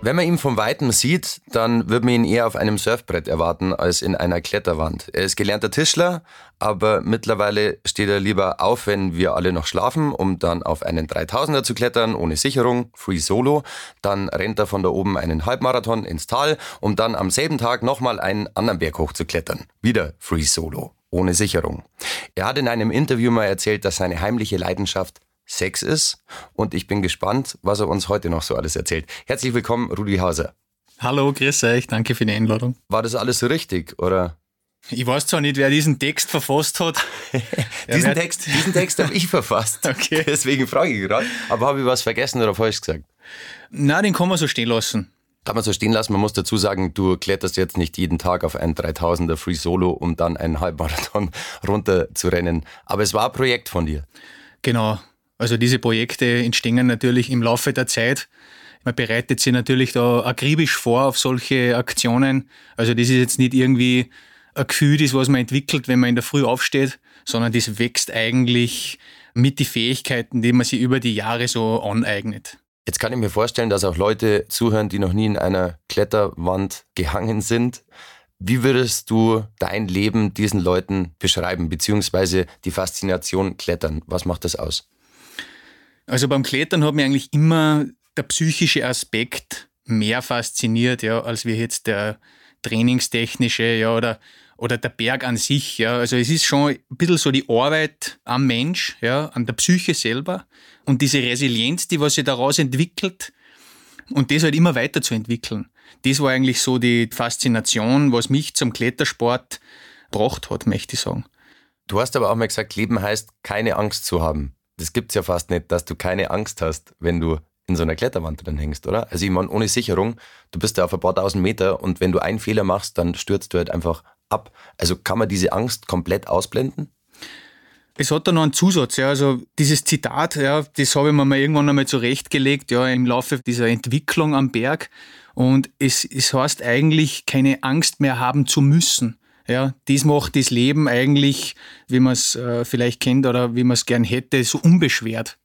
Wenn man ihn vom Weitem sieht, dann wird man ihn eher auf einem Surfbrett erwarten als in einer Kletterwand. Er ist gelernter Tischler, aber mittlerweile steht er lieber auf, wenn wir alle noch schlafen, um dann auf einen 3000er zu klettern, ohne Sicherung, Free Solo. Dann rennt er von da oben einen Halbmarathon ins Tal, um dann am selben Tag nochmal einen anderen Berg hoch zu klettern. Wieder Free Solo, ohne Sicherung. Er hat in einem Interview mal erzählt, dass seine heimliche Leidenschaft Sex ist. Und ich bin gespannt, was er uns heute noch so alles erzählt. Herzlich willkommen, Rudi Hauser. Hallo, grüß euch, danke für die Einladung. War das alles so richtig, oder? Ich weiß zwar nicht, wer diesen Text verfasst hat. diesen, Text, diesen Text habe ich verfasst. Okay. Deswegen frage ich gerade. Aber habe ich was vergessen oder falsch gesagt? Na, den kann man so stehen lassen. Kann man so stehen lassen. Man muss dazu sagen, du kletterst jetzt nicht jeden Tag auf einen 3000er Free Solo, um dann einen Halbmarathon runter zu rennen. Aber es war ein Projekt von dir. Genau. Also diese Projekte entstehen natürlich im Laufe der Zeit. Man bereitet sich natürlich da akribisch vor auf solche Aktionen. Also das ist jetzt nicht irgendwie ein Gefühl, das was man entwickelt, wenn man in der Früh aufsteht, sondern das wächst eigentlich mit den Fähigkeiten, die man sich über die Jahre so aneignet. Jetzt kann ich mir vorstellen, dass auch Leute zuhören, die noch nie in einer Kletterwand gehangen sind. Wie würdest du dein Leben diesen Leuten beschreiben, beziehungsweise die Faszination Klettern? Was macht das aus? Also beim Klettern hat mich eigentlich immer der psychische Aspekt mehr fasziniert, ja, als wie jetzt der trainingstechnische, ja, oder, oder der Berg an sich, ja. Also es ist schon ein bisschen so die Arbeit am Mensch, ja, an der Psyche selber und diese Resilienz, die was sich daraus entwickelt und das halt immer weiter zu entwickeln. Das war eigentlich so die Faszination, was mich zum Klettersport gebracht hat, möchte ich sagen. Du hast aber auch mal gesagt, Leben heißt, keine Angst zu haben das gibt's ja fast nicht, dass du keine Angst hast, wenn du in so einer Kletterwand drin hängst, oder? Also ich meine, ohne Sicherung, du bist da auf ein paar tausend Meter und wenn du einen Fehler machst, dann stürzt du halt einfach ab. Also kann man diese Angst komplett ausblenden? Es hat da noch einen Zusatz, ja. Also dieses Zitat, ja, das habe ich mir mal irgendwann einmal zurechtgelegt, ja, im Laufe dieser Entwicklung am Berg. Und es, es heißt eigentlich, keine Angst mehr haben zu müssen. Ja, das macht das Leben eigentlich, wie man es äh, vielleicht kennt oder wie man es gern hätte, so unbeschwert.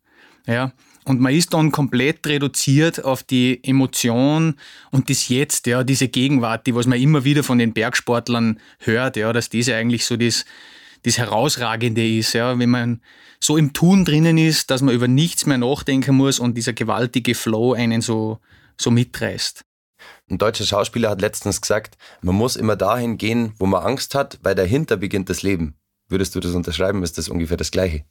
Ja, und man ist dann komplett reduziert auf die Emotion und das Jetzt, ja, diese Gegenwart, die was man immer wieder von den Bergsportlern hört, ja, dass diese eigentlich so das, das Herausragende ist, ja, wenn man so im Tun drinnen ist, dass man über nichts mehr nachdenken muss und dieser gewaltige Flow einen so, so mitreißt. Ein deutscher Schauspieler hat letztens gesagt, man muss immer dahin gehen, wo man Angst hat, weil dahinter beginnt das Leben. Würdest du das unterschreiben? Ist das ungefähr das Gleiche?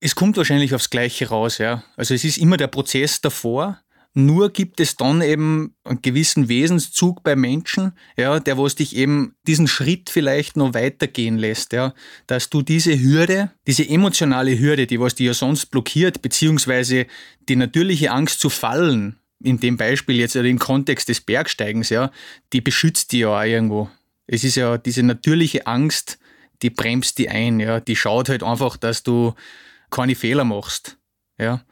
Es kommt wahrscheinlich aufs Gleiche raus, ja. Also es ist immer der Prozess davor. Nur gibt es dann eben einen gewissen Wesenszug bei Menschen, ja, der was dich eben diesen Schritt vielleicht noch weitergehen lässt, ja, dass du diese Hürde, diese emotionale Hürde, die was dir ja sonst blockiert, beziehungsweise die natürliche Angst zu fallen, in dem Beispiel jetzt oder im Kontext des Bergsteigens, ja, die beschützt die ja auch irgendwo. Es ist ja diese natürliche Angst, die bremst die ein, ja, die schaut halt einfach, dass du keine Fehler machst, ja.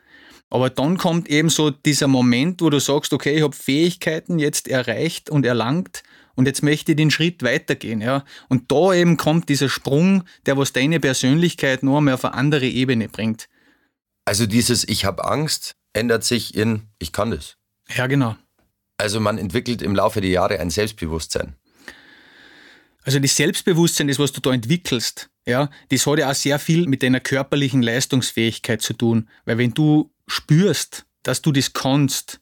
Aber dann kommt eben so dieser Moment, wo du sagst, okay, ich habe Fähigkeiten jetzt erreicht und erlangt und jetzt möchte ich den Schritt weitergehen, ja. Und da eben kommt dieser Sprung, der was deine Persönlichkeit noch einmal auf eine andere Ebene bringt. Also dieses Ich habe Angst ändert sich in Ich kann das. Ja, genau. Also man entwickelt im Laufe der Jahre ein Selbstbewusstsein. Also das Selbstbewusstsein, das was du da entwickelst, ja, das hat ja auch sehr viel mit deiner körperlichen Leistungsfähigkeit zu tun. Weil wenn du spürst, dass du das kannst,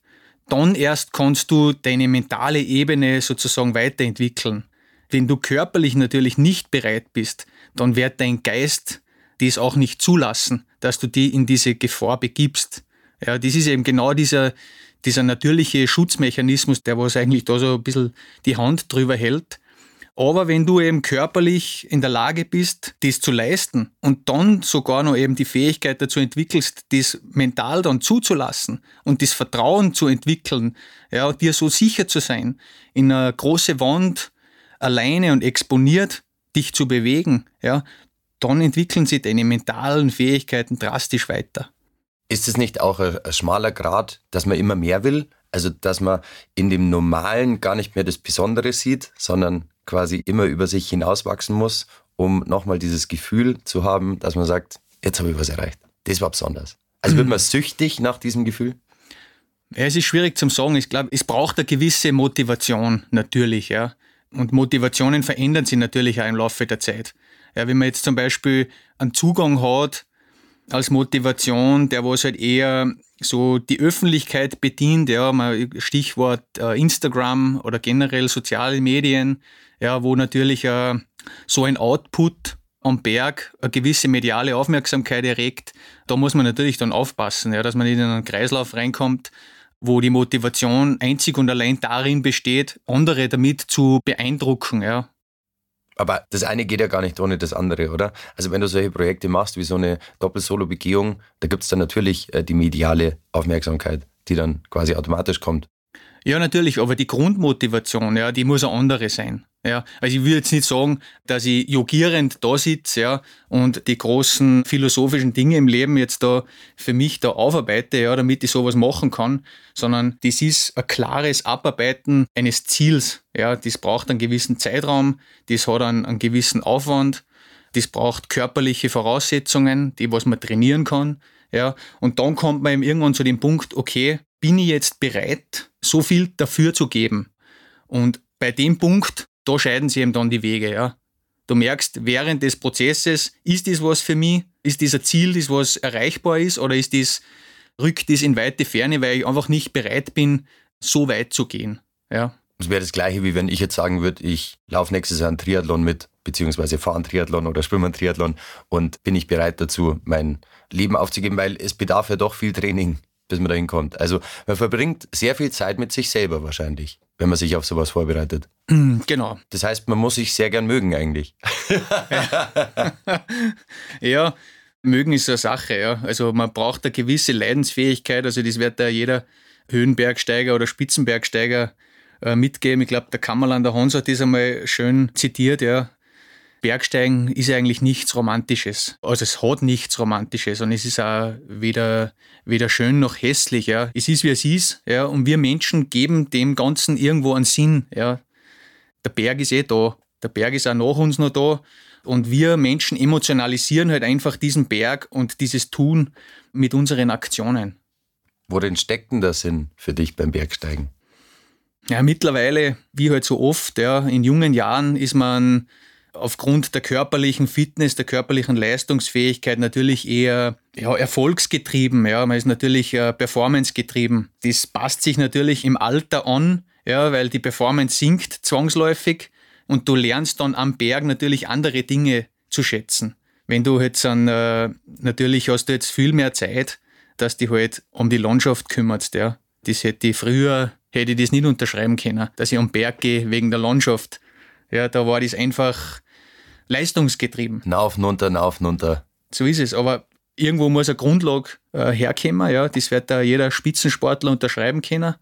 dann erst kannst du deine mentale Ebene sozusagen weiterentwickeln. Wenn du körperlich natürlich nicht bereit bist, dann wird dein Geist dies auch nicht zulassen, dass du die in diese Gefahr begibst. Ja, das ist eben genau dieser, dieser natürliche Schutzmechanismus, der was eigentlich da so ein bisschen die Hand drüber hält. Aber wenn du eben körperlich in der Lage bist, das zu leisten und dann sogar noch eben die Fähigkeit dazu entwickelst, das mental dann zuzulassen und das Vertrauen zu entwickeln, ja, dir so sicher zu sein, in einer große Wand alleine und exponiert dich zu bewegen, ja, dann entwickeln sich deine mentalen Fähigkeiten drastisch weiter. Ist es nicht auch ein, ein schmaler Grad, dass man immer mehr will? Also, dass man in dem Normalen gar nicht mehr das Besondere sieht, sondern quasi immer über sich hinauswachsen muss, um nochmal dieses Gefühl zu haben, dass man sagt, jetzt habe ich was erreicht. Das war besonders. Also wird man süchtig nach diesem Gefühl? Ja, es ist schwierig zum sagen. Ich glaube, es braucht eine gewisse Motivation natürlich, ja. Und Motivationen verändern sich natürlich auch im Laufe der Zeit. Ja, wenn man jetzt zum Beispiel einen Zugang hat als Motivation, der was halt eher so die Öffentlichkeit bedient, ja, Stichwort äh, Instagram oder generell soziale Medien, ja, wo natürlich äh, so ein Output am Berg eine gewisse mediale Aufmerksamkeit erregt, da muss man natürlich dann aufpassen, ja, dass man nicht in einen Kreislauf reinkommt, wo die Motivation einzig und allein darin besteht, andere damit zu beeindrucken. Ja. Aber das eine geht ja gar nicht ohne das andere, oder? Also wenn du solche Projekte machst wie so eine Doppel-Solo-Begehung, da gibt es dann natürlich äh, die mediale Aufmerksamkeit, die dann quasi automatisch kommt. Ja, natürlich, aber die Grundmotivation, ja, die muss eine andere sein. Ja, also ich will jetzt nicht sagen, dass ich jogierend da sitze ja, und die großen philosophischen Dinge im Leben jetzt da für mich da aufarbeite, ja, damit ich sowas machen kann, sondern das ist ein klares Abarbeiten eines Ziels. Ja, das braucht einen gewissen Zeitraum, das hat einen, einen gewissen Aufwand, das braucht körperliche Voraussetzungen, die was man trainieren kann. Ja, und dann kommt man eben irgendwann zu dem Punkt, okay, bin ich jetzt bereit, so viel dafür zu geben? Und bei dem Punkt da scheiden sich eben dann die Wege, ja. Du merkst während des Prozesses, ist das was für mich? Ist ein Ziel, das was erreichbar ist? Oder ist das, rückt das in weite Ferne, weil ich einfach nicht bereit bin, so weit zu gehen, ja. Das wäre das Gleiche, wie wenn ich jetzt sagen würde, ich laufe nächstes Jahr einen Triathlon mit, beziehungsweise fahre einen Triathlon oder schwimme einen Triathlon und bin ich bereit dazu, mein Leben aufzugeben, weil es bedarf ja doch viel Training bis man dahin kommt. Also man verbringt sehr viel Zeit mit sich selber wahrscheinlich, wenn man sich auf sowas vorbereitet. Genau. Das heißt, man muss sich sehr gern mögen eigentlich. ja, mögen ist eine Sache, ja. Also man braucht eine gewisse Leidensfähigkeit. Also das wird da jeder Höhenbergsteiger oder Spitzenbergsteiger äh, mitgeben. Ich glaube, der Kammerlander Hans hat das einmal schön zitiert, ja. Bergsteigen ist eigentlich nichts Romantisches. Also es hat nichts Romantisches und es ist auch weder, weder schön noch hässlich. Ja. Es ist, wie es ist. Ja. Und wir Menschen geben dem Ganzen irgendwo einen Sinn. Ja. Der Berg ist eh da. Der Berg ist auch nach uns noch da. Und wir Menschen emotionalisieren halt einfach diesen Berg und dieses Tun mit unseren Aktionen. Worin steckt denn der Sinn für dich beim Bergsteigen? Ja, mittlerweile, wie halt so oft, ja, in jungen Jahren ist man aufgrund der körperlichen Fitness, der körperlichen Leistungsfähigkeit natürlich eher ja, erfolgsgetrieben. Ja. Man ist natürlich äh, performancegetrieben. Das passt sich natürlich im Alter an, ja, weil die Performance sinkt zwangsläufig und du lernst dann am Berg natürlich andere Dinge zu schätzen. Wenn du jetzt an, äh, natürlich hast du jetzt viel mehr Zeit, dass du halt um die Landschaft kümmerst. Ja. Das hätte ich früher, hätte ich das nicht unterschreiben können, dass ich am Berg gehe wegen der Landschaft. Ja, da war das einfach leistungsgetrieben. Nauf, runter, nauf, runter. So ist es. Aber irgendwo muss eine Grundlage äh, herkommen. Ja. Das wird da jeder Spitzensportler unterschreiben können,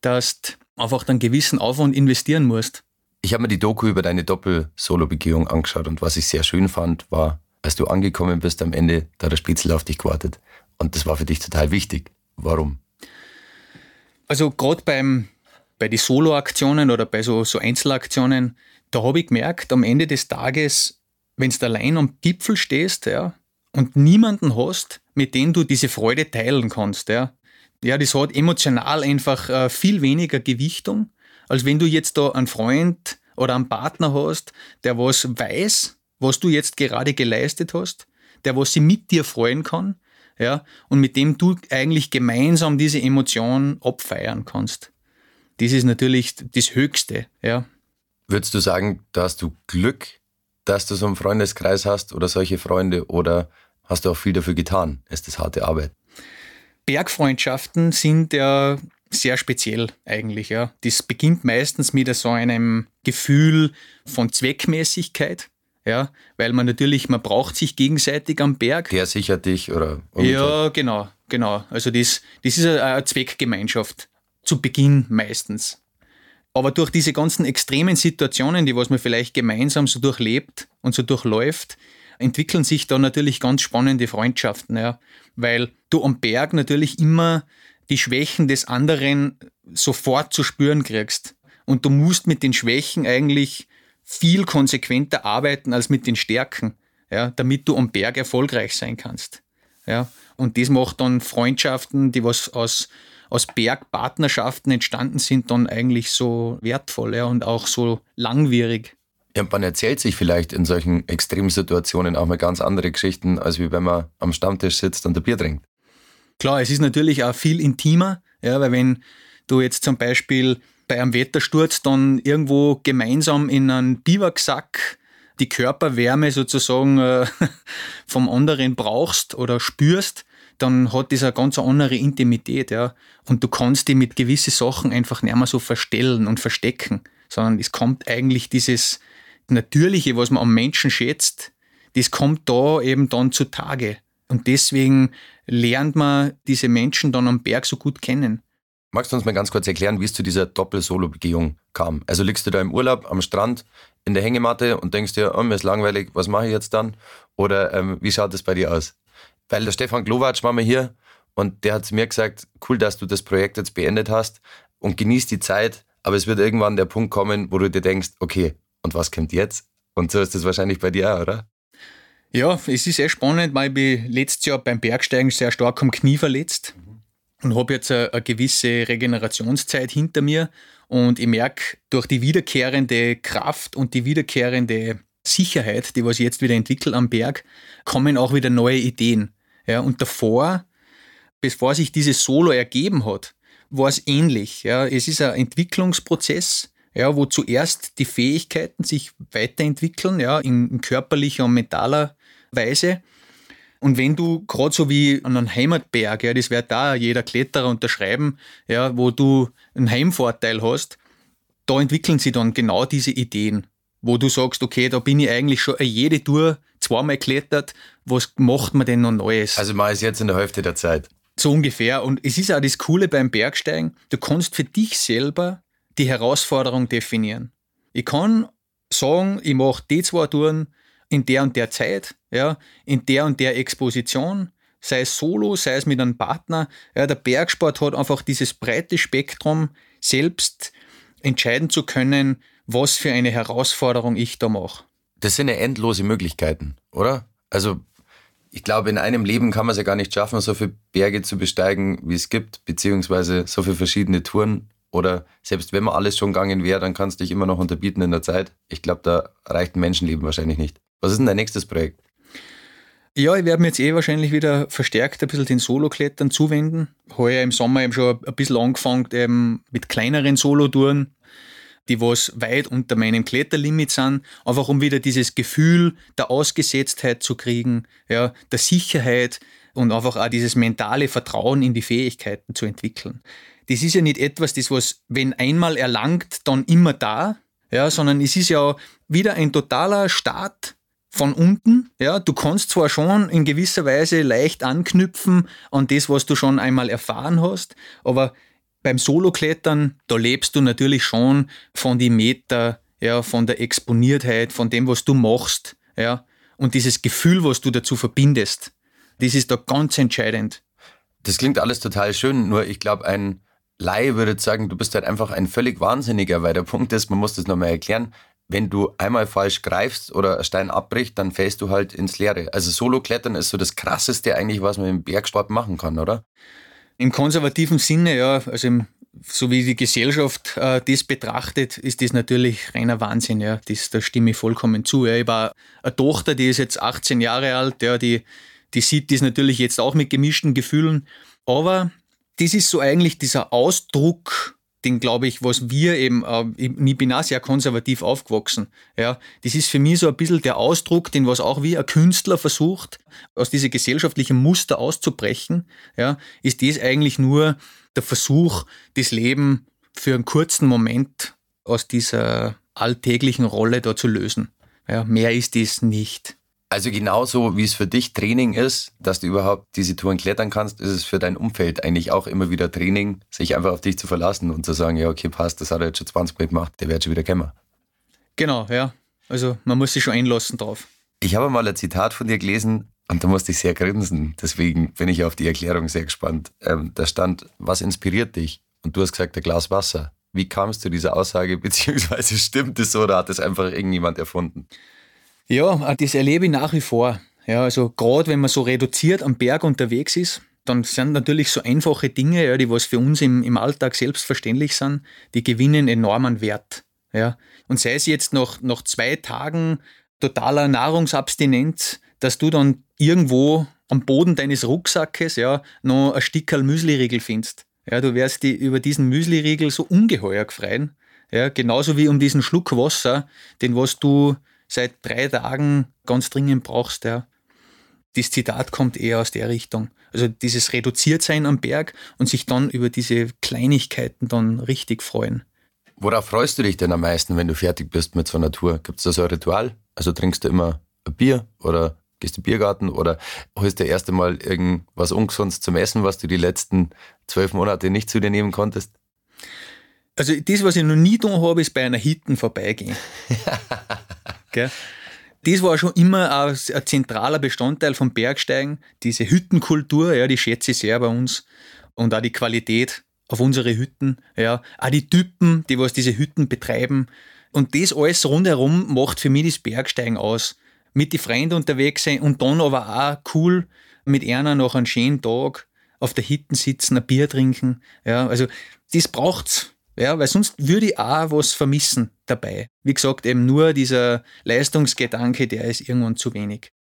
dass du einfach einen gewissen Aufwand investieren musst. Ich habe mir die Doku über deine Doppel-Solo-Begehung angeschaut und was ich sehr schön fand, war, als du angekommen bist am Ende, da hat der Spitzel auf dich gewartet. Und das war für dich total wichtig. Warum? Also gerade beim bei den Solo-Aktionen oder bei so, so Einzelaktionen, da habe ich gemerkt, am Ende des Tages, wenn du allein am Gipfel stehst ja, und niemanden hast, mit dem du diese Freude teilen kannst, ja, ja das hat emotional einfach äh, viel weniger Gewichtung, als wenn du jetzt da einen Freund oder einen Partner hast, der was weiß, was du jetzt gerade geleistet hast, der was sich mit dir freuen kann, ja, und mit dem du eigentlich gemeinsam diese Emotion abfeiern kannst. Das ist natürlich das Höchste, ja. Würdest du sagen, da hast du Glück, dass du so einen Freundeskreis hast oder solche Freunde oder hast du auch viel dafür getan? Ist das harte Arbeit? Bergfreundschaften sind ja sehr speziell eigentlich. Ja. Das beginnt meistens mit so einem Gefühl von Zweckmäßigkeit. Ja, weil man natürlich, man braucht sich gegenseitig am Berg. Der sichert dich oder? Umgekehrt. Ja, genau, genau. Also das, das ist eine Zweckgemeinschaft. Zu Beginn meistens. Aber durch diese ganzen extremen Situationen, die was man vielleicht gemeinsam so durchlebt und so durchläuft, entwickeln sich da natürlich ganz spannende Freundschaften, ja. Weil du am Berg natürlich immer die Schwächen des anderen sofort zu spüren kriegst. Und du musst mit den Schwächen eigentlich viel konsequenter arbeiten als mit den Stärken, ja, damit du am Berg erfolgreich sein kannst. Ja. Und das macht dann Freundschaften, die was aus, aus Bergpartnerschaften entstanden sind, dann eigentlich so wertvoll ja, und auch so langwierig. Ja, man erzählt sich vielleicht in solchen extremen Situationen auch mal ganz andere Geschichten, als wie wenn man am Stammtisch sitzt und ein Bier trinkt. Klar, es ist natürlich auch viel intimer, ja, weil wenn du jetzt zum Beispiel bei einem Wettersturz dann irgendwo gemeinsam in einen Biwaksack die Körperwärme sozusagen äh, vom anderen brauchst oder spürst, dann hat das eine ganz andere Intimität, ja. Und du kannst die mit gewissen Sachen einfach nicht mehr so verstellen und verstecken, sondern es kommt eigentlich dieses Natürliche, was man am Menschen schätzt, das kommt da eben dann zutage. Und deswegen lernt man diese Menschen dann am Berg so gut kennen. Magst du uns mal ganz kurz erklären, wie es zu dieser Doppel-Solo-Begehung kam? Also liegst du da im Urlaub am Strand in der Hängematte und denkst dir, oh, mir ist langweilig, was mache ich jetzt dann? Oder ähm, wie schaut das bei dir aus? Weil der Stefan Glowacz war mal hier und der hat zu mir gesagt, cool, dass du das Projekt jetzt beendet hast und genieß die Zeit, aber es wird irgendwann der Punkt kommen, wo du dir denkst, okay, und was kommt jetzt? Und so ist das wahrscheinlich bei dir auch, oder? Ja, es ist sehr spannend, weil ich letztes Jahr beim Bergsteigen sehr stark am Knie verletzt und habe jetzt eine, eine, gewisse Regenerationszeit hinter mir und ich merke durch die wiederkehrende Kraft und die wiederkehrende Sicherheit, die was ich jetzt wieder entwickle am Berg, kommen auch wieder neue Ideen. Ja, und davor, bevor sich dieses Solo ergeben hat, war es ähnlich. Ja. Es ist ein Entwicklungsprozess, ja, wo zuerst die Fähigkeiten sich weiterentwickeln, ja, in, in körperlicher und mentaler Weise. Und wenn du gerade so wie an einem Heimatberg, ja, das wird da jeder Kletterer unterschreiben, ja, wo du einen Heimvorteil hast, da entwickeln sie dann genau diese Ideen, wo du sagst, okay, da bin ich eigentlich schon jede Tour zweimal geklettert, was macht man denn noch Neues? Also man ist jetzt in der Hälfte der Zeit. So ungefähr. Und es ist auch das Coole beim Bergsteigen, du kannst für dich selber die Herausforderung definieren. Ich kann sagen, ich mache die zwei Touren in der und der Zeit, ja, in der und der Exposition, sei es solo, sei es mit einem Partner. Ja, der Bergsport hat einfach dieses breite Spektrum, selbst entscheiden zu können, was für eine Herausforderung ich da mache. Das sind ja endlose Möglichkeiten, oder? Also ich glaube, in einem Leben kann man es ja gar nicht schaffen, so viele Berge zu besteigen, wie es gibt, beziehungsweise so viele verschiedene Touren. Oder selbst wenn man alles schon gegangen wäre, dann kannst du dich immer noch unterbieten in der Zeit. Ich glaube, da reicht ein Menschenleben wahrscheinlich nicht. Was ist denn dein nächstes Projekt? Ja, ich werde mir jetzt eh wahrscheinlich wieder verstärkt ein bisschen den Solo-Klettern zuwenden. Heuer im Sommer eben schon ein bisschen angefangen eben mit kleineren Solo-Touren, die was weit unter meinem Kletterlimit sind, einfach um wieder dieses Gefühl der Ausgesetztheit zu kriegen, ja, der Sicherheit und einfach auch dieses mentale Vertrauen in die Fähigkeiten zu entwickeln. Das ist ja nicht etwas, das was, wenn einmal erlangt, dann immer da, ja, sondern es ist ja wieder ein totaler Start von unten. Ja, du kannst zwar schon in gewisser Weise leicht anknüpfen an das, was du schon einmal erfahren hast, aber beim Soloklettern, da lebst du natürlich schon von die Meter, ja, von der Exponiertheit, von dem, was du machst, ja, und dieses Gefühl, was du dazu verbindest, das ist da ganz entscheidend. Das klingt alles total schön, nur ich glaube, ein Laie würde sagen, du bist halt einfach ein völlig Wahnsinniger, weil der Punkt ist, man muss das nochmal erklären, wenn du einmal falsch greifst oder ein Stein abbricht, dann fällst du halt ins Leere. Also Solo-Klettern ist so das Krasseste eigentlich, was man im Bergsport machen kann, oder? Im konservativen Sinne, ja, also im, so wie die Gesellschaft äh, das betrachtet, ist das natürlich reiner Wahnsinn, ja. Das, da stimme ich vollkommen zu. Ja. Ich habe eine Tochter, die ist jetzt 18 Jahre alt, ja, die, die sieht das natürlich jetzt auch mit gemischten Gefühlen. Aber das ist so eigentlich dieser Ausdruck den glaube ich, was wir eben, äh, ich bin auch sehr konservativ aufgewachsen. Ja, das ist für mich so ein bisschen der Ausdruck, den was auch wie ein Künstler versucht, aus diesem gesellschaftlichen Muster auszubrechen. Ja, ist das eigentlich nur der Versuch, das Leben für einen kurzen Moment aus dieser alltäglichen Rolle da zu lösen. Ja, mehr ist dies nicht. Also genauso wie es für dich Training ist, dass du überhaupt diese Touren klettern kannst, ist es für dein Umfeld eigentlich auch immer wieder Training, sich einfach auf dich zu verlassen und zu sagen, ja okay, passt, das hat er jetzt schon 20 Mal gemacht, der wird schon wieder kommen. Genau, ja. Also man muss sich schon einlassen drauf. Ich habe mal ein Zitat von dir gelesen, Und da musste ich sehr grinsen. Deswegen bin ich auf die Erklärung sehr gespannt. Ähm, da stand, was inspiriert dich? Und du hast gesagt, ein Glas Wasser. Wie kamst du dieser Aussage, beziehungsweise stimmt es so oder hat es einfach irgendjemand erfunden? Ja, das erlebe ich nach wie vor. Ja, also gerade wenn man so reduziert am Berg unterwegs ist, dann sind natürlich so einfache Dinge, ja, die was für uns im, im Alltag selbstverständlich sind, die gewinnen enormen Wert. Ja. Und sei es jetzt nach, nach zwei Tagen totaler Nahrungsabstinenz, dass du dann irgendwo am Boden deines Rucksackes ja, noch ein Stickerl Müsliriegel findest. Ja, du wirst die über diesen Müsliriegel so ungeheuer gefreien. Ja, genauso wie um diesen Schluck Wasser, den was du seit drei Tagen ganz dringend brauchst. Ja. Das Zitat kommt eher aus der Richtung. Also dieses Reduziertsein am Berg und sich dann über diese Kleinigkeiten dann richtig freuen. Worauf freust du dich denn am meisten, wenn du fertig bist mit so einer Tour? Gibt es da so ein Ritual? Also trinkst du immer ein Bier oder gehst du Biergarten oder holst du erst einmal irgendwas Ungesundes zum Essen, was du die letzten zwölf Monate nicht zu dir nehmen konntest? Also das, was ich noch nie getan habe, ist bei einer Hitten vorbeigehen. Das war schon immer ein, zentraler Bestandteil vom Bergsteigen. Diese Hüttenkultur, ja, die schätze ich sehr bei uns. Und auch die Qualität auf unsere Hütten, ja. Auch die Typen, die was diese Hütten betreiben. Und das alles rundherum macht für mich das Bergsteigen aus mit den Freunden unterwegs sein und dann aber auch cool mit einer noch einen schönen Tag auf der Hitten sitzen, ein Bier trinken. Ja, also das braucht's. Ja, weil sonst würde ich auch was vermissen dabei. Wie gesagt, eben nur dieser Leistungsgedanke, der ist irgendwann zu wenig.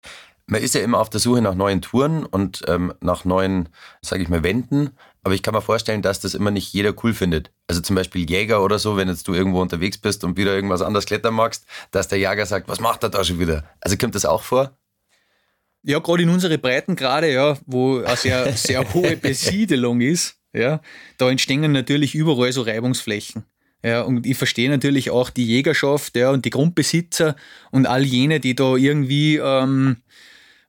Man ist ja immer auf der Suche nach neuen Touren und ähm, nach neuen, sage ich mal, Wänden. Aber ich kann mir vorstellen, dass das immer nicht jeder cool findet. Also zum Beispiel Jäger oder so, wenn jetzt du irgendwo unterwegs bist und wieder irgendwas anderes klettern magst, dass der Jäger sagt, was macht er da schon wieder? Also kommt das auch vor? Ja, gerade in unsere Breitengrade, ja, wo eine sehr, sehr hohe Besiedelung ist, ja, da entstehen natürlich überall so Reibungsflächen. Ja, und ich verstehe natürlich auch die Jägerschaft ja, und die Grundbesitzer und all jene, die da irgendwie ähm,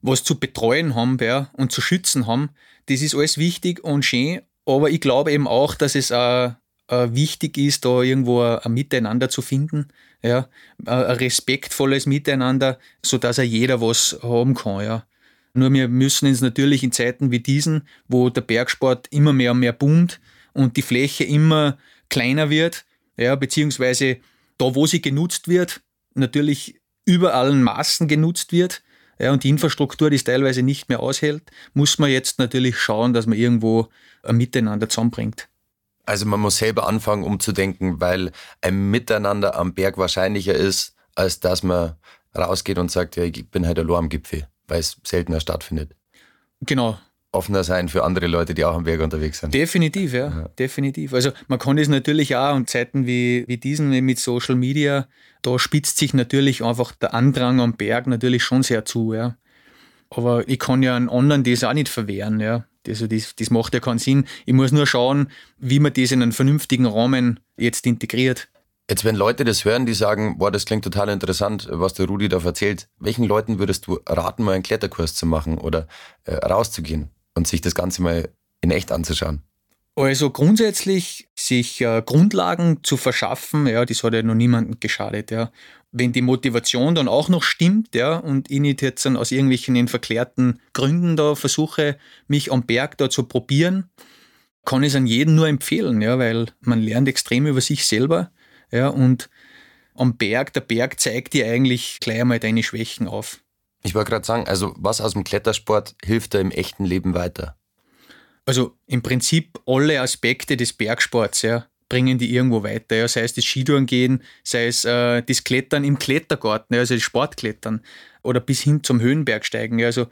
was zu betreuen haben ja, und zu schützen haben. Das ist alles wichtig und schön, aber ich glaube eben auch, dass es auch äh, wichtig ist, da irgendwo ein Miteinander zu finden, ja, ein respektvolles Miteinander, sodass auch jeder was haben kann, ja. Nur wir müssen uns natürlich in Zeiten wie diesen, wo der Bergsport immer mehr und mehr boomt und die Fläche immer kleiner wird, ja, beziehungsweise da, wo sie genutzt wird, natürlich über allen Maßen genutzt wird, ja, und die Infrastruktur, die es teilweise nicht mehr aushält, muss man jetzt natürlich schauen, dass man irgendwo ein Miteinander zusammenbringt. Also man muss selber anfangen, umzudenken, weil ein Miteinander am Berg wahrscheinlicher ist, als dass man rausgeht und sagt, ja, ich bin halt allein am Gipfel, weil es seltener stattfindet. Genau, offener sein für andere Leute, die auch am Berg unterwegs sind. Definitiv, ja, ja. definitiv. Also man kann es natürlich auch und Zeiten wie, wie diesen mit Social Media, da spitzt sich natürlich einfach der Andrang am Berg natürlich schon sehr zu, ja. Aber ich kann ja einen anderen das auch nicht verwehren, ja. Also das, das macht ja keinen Sinn. Ich muss nur schauen, wie man das in einen vernünftigen Rahmen jetzt integriert. Jetzt, wenn Leute das hören, die sagen, boah, das klingt total interessant, was der Rudi da erzählt, welchen Leuten würdest du raten, mal einen Kletterkurs zu machen oder äh, rauszugehen? und sich das Ganze mal in echt anzuschauen? Also grundsätzlich sich äh, Grundlagen zu verschaffen, ja, das hat ja noch niemandem geschadet, ja. Wenn die Motivation dann auch noch stimmt, ja, und ich nicht jetzt dann aus irgendwelchen verklärten Gründen da versuche, mich am Berg da zu probieren, kann ich es an jeden nur empfehlen, ja, weil man lernt extrem über sich selber, ja, und am Berg, der Berg zeigt dir eigentlich gleich einmal deine Schwächen auf. Ich wollte gerade sagen, also was aus dem Klettersport hilft da im echten Leben weiter? Also im Prinzip alle Aspekte des Bergsports, ja, bringen die irgendwo weiter. Ja, sei es das Skitouren gehen, sei es äh, das Klettern im Klettergarten, ja, also das Sportklettern oder bis hin zum Höhenbergsteigen. Ja, also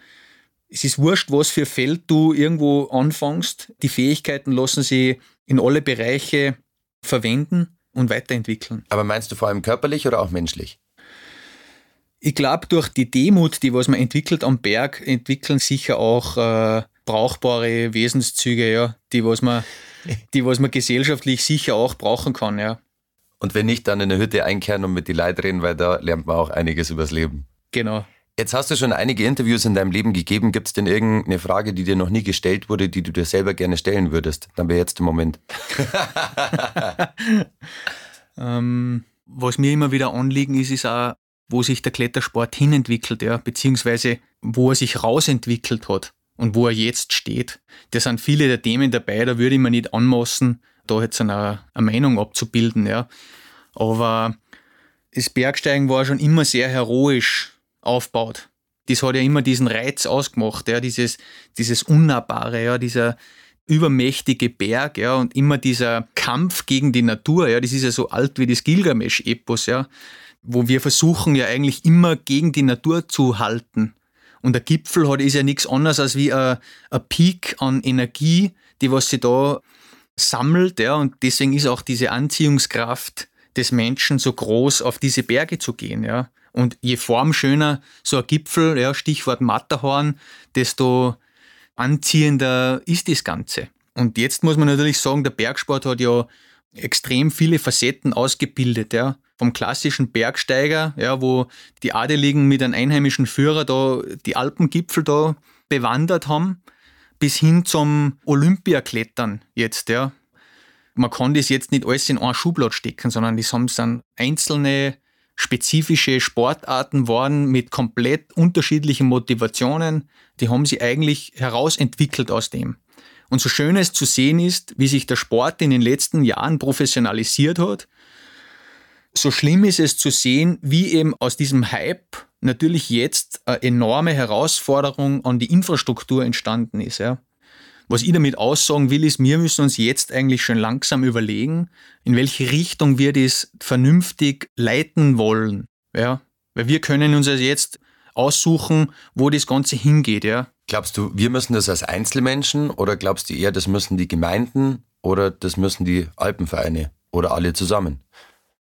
es ist wurscht, was für Feld du irgendwo anfängst. Die Fähigkeiten lassen sich in alle Bereiche verwenden und weiterentwickeln. Aber meinst du vor allem körperlich oder auch menschlich? Ich glaube, durch die Demut, die was man entwickelt am Berg, entwickeln sicher auch äh, brauchbare Wesenszüge, ja, die was man, die was man gesellschaftlich sicher auch brauchen kann, ja. Und wenn nicht, dann in eine Hütte einkehren und mit die Leute reden, weil da lernt man auch einiges übers Leben. Genau. Jetzt hast du schon einige Interviews in deinem Leben gegeben. Gibt es denn irgendeine Frage, die dir noch nie gestellt wurde, die du dir selber gerne stellen würdest? Dann wäre jetzt der Moment. ähm, was mir immer wieder anliegen ist, ist auch wo sich der Klettersport hinentwickelt, ja, beziehungsweise wo er sich rausentwickelt hat und wo er jetzt steht. Da sind viele der Themen dabei, da würde ich mir nicht anmaßen, da jetzt eine, eine Meinung abzubilden, ja. Aber das Bergsteigen war schon immer sehr heroisch aufgebaut. Das hat ja immer diesen Reiz ausgemacht, ja, dieses, dieses Unnahbare, ja, dieser übermächtige Berg, ja, und immer dieser Kampf gegen die Natur, ja, das ist ja so alt wie das Gilgamesch-Epos, ja, wo wir versuchen ja eigentlich immer gegen die Natur zu halten. Und der Gipfel hat ist ja nichts anderes als wie ein, ein Peak an Energie, die was sie da sammelt, ja, und deswegen ist auch diese Anziehungskraft des Menschen so groß, auf diese Berge zu gehen, ja. Und je formschöner so ein Gipfel, ja, Stichwort Matterhorn, desto anziehender ist das Ganze. Und jetzt muss man natürlich sagen, der Bergsport hat ja extrem viele Facetten ausgebildet, ja. Vom klassischen Bergsteiger, ja, wo die Adeligen mit einem einheimischen Führer da die Alpengipfel da bewandert haben, bis hin zum Olympiaklettern jetzt, ja. Man kann das jetzt nicht alles in ein Schublad stecken, sondern das haben dann einzelne spezifische Sportarten waren mit komplett unterschiedlichen Motivationen. Die haben sie eigentlich herausentwickelt aus dem. Und so schön es zu sehen ist, wie sich der Sport in den letzten Jahren professionalisiert hat, so schlimm ist es zu sehen, wie eben aus diesem Hype natürlich jetzt eine enorme Herausforderung an die Infrastruktur entstanden ist. Ja. Was ich damit aussagen will, ist, wir müssen uns jetzt eigentlich schon langsam überlegen, in welche Richtung wir das vernünftig leiten wollen. Ja. Weil wir können uns also jetzt aussuchen, wo das Ganze hingeht. Ja. Glaubst du, wir müssen das als Einzelmenschen oder glaubst du eher, das müssen die Gemeinden oder das müssen die Alpenvereine oder alle zusammen?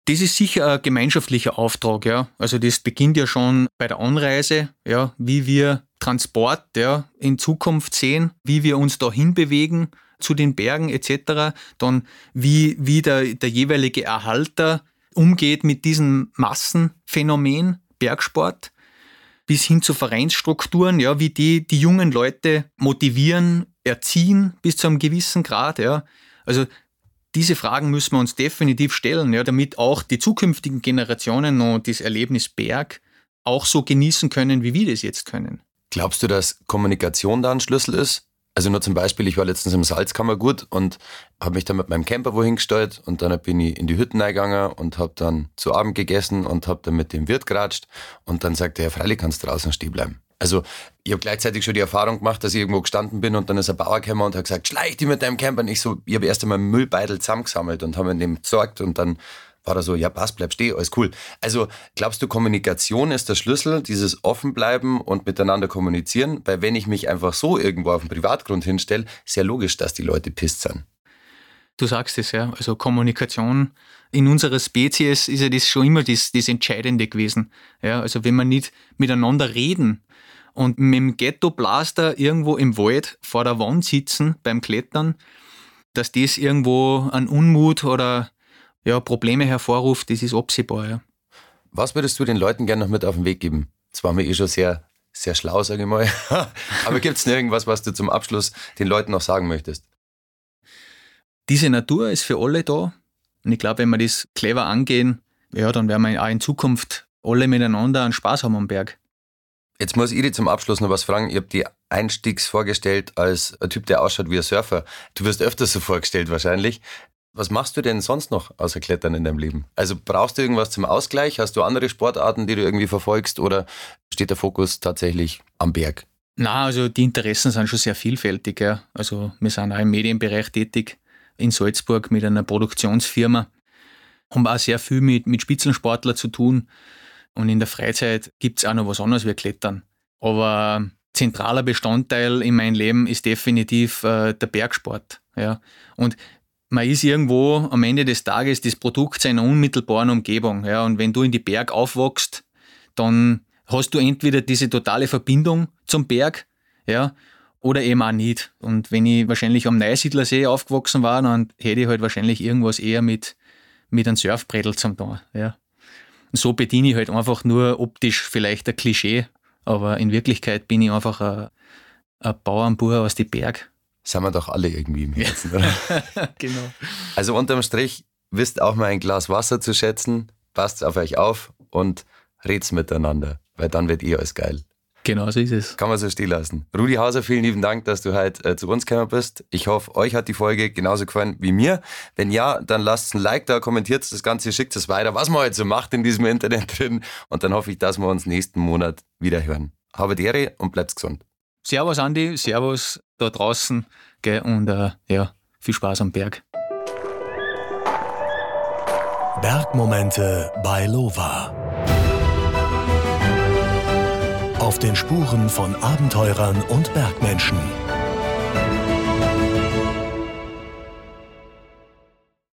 Das ist sicher ein gemeinschaftlicher Auftrag, ja. Also das beginnt ja schon bei der Anreise, ja, wie wir Transport ja, in Zukunft sehen, wie wir uns dahin bewegen zu den Bergen etc. Dann wie, wie der, der jeweilige Erhalter umgeht mit diesem Massenphänomen Bergsport bis hin zu Vereinsstrukturen, ja, wie die die jungen Leute motivieren, erziehen bis zu einem gewissen Grad, ja. Also diese Fragen müssen wir uns definitiv stellen, ja, damit auch die zukünftigen Generationen noch das Erlebnis Berg auch so genießen können, wie wir das jetzt können. Glaubst du, dass Kommunikation da ein Schlüssel ist? Also nur zum Beispiel, ich war letztens im Salzkammergut und habe mich dann mit meinem Camper wohin gestellt und dann bin ich in die Hütten eingegangen und habe dann zu Abend gegessen und habe dann mit dem Wirt geratscht und dann sagte er, freilich kannst du draußen stehen bleiben. Also ich habe gleichzeitig schon die Erfahrung gemacht, dass ich irgendwo gestanden bin und dann ist ein Bauer gekommen und hat gesagt, schleich dich mit deinem Camper. Und ich so, ich habe erst einmal Müllbeutel zusammengesammelt und habe in dem gesorgt und dann war er so, ja passt, bleib stehen, alles cool. Also glaubst du, Kommunikation ist der Schlüssel, dieses Offenbleiben und miteinander kommunizieren? Weil wenn ich mich einfach so irgendwo auf dem Privatgrund hinstelle, ist ja logisch, dass die Leute pisst sind. Du sagst es ja, also Kommunikation in unserer Spezies ist ja das schon immer das, das Entscheidende gewesen. Ja, also wenn wir nicht miteinander reden, und mit dem Ghetto-Blaster irgendwo im Wald vor der Wand sitzen beim Klettern, dass das irgendwo an Unmut oder ja, Probleme hervorruft, das ist absehbar. Ja. Was würdest du den Leuten gerne noch mit auf den Weg geben? Das war mir eh schon sehr, sehr schlau, sage ich mal. Aber gibt es irgendwas, was du zum Abschluss den Leuten noch sagen möchtest? Diese Natur ist für alle da. Und ich glaube, wenn wir das clever angehen, ja, dann werden wir auch in Zukunft alle miteinander einen Spaß haben am Berg. Jetzt muss ich dir zum Abschluss noch was fragen. Ich habe die einstiegs vorgestellt als ein Typ, der ausschaut wie ein Surfer. Du wirst öfters so vorgestellt wahrscheinlich. Was machst du denn sonst noch außer Klettern in deinem Leben? Also brauchst du irgendwas zum Ausgleich? Hast du andere Sportarten, die du irgendwie verfolgst oder steht der Fokus tatsächlich am Berg? Na, also die Interessen sind schon sehr vielfältig. Ja. Also wir sind auch im Medienbereich tätig in Salzburg mit einer Produktionsfirma, haben auch sehr viel mit, mit Spitzensportlern zu tun. Und in der Freizeit gibt es auch noch was anderes wie Klettern. Aber zentraler Bestandteil in meinem Leben ist definitiv äh, der Bergsport. Ja. Und man ist irgendwo am Ende des Tages das Produkt seiner unmittelbaren Umgebung. Ja. Und wenn du in die Berg aufwachst, dann hast du entweder diese totale Verbindung zum Berg, ja, oder eben auch nicht. Und wenn ich wahrscheinlich am Neusiedlersee aufgewachsen war, dann hätte ich halt wahrscheinlich irgendwas eher mit, mit einem Surfbrettel zum tun. Ja so bediene ich halt einfach nur optisch vielleicht ein Klischee, aber in Wirklichkeit bin ich einfach ein, ein Bauernbub aus den Berg. Sind wir doch alle irgendwie im Herzen, oder? genau. Also unterm Strich, wisst auch mal ein Glas Wasser zu schätzen, passt auf euch auf und red's miteinander, weil dann wird eh alles geil. Genau so ist es. Kann man so stehen lassen. Rudi Hauser, vielen lieben Dank, dass du heute äh, zu uns gekommen bist. Ich hoffe, euch hat die Folge genauso gefallen wie mir. Wenn ja, dann lasst ein Like da, kommentiert das Ganze, schickt es weiter, was man heute so macht in diesem Internet drin. Und dann hoffe ich, dass wir uns nächsten Monat wieder hören. Habe Ehre und bleibt gesund. Servus Andi, Servus da draußen gell, und äh, ja, viel Spaß am Berg. Bergmomente bei Lova. Auf den Spuren von Abenteurern und Bergmenschen.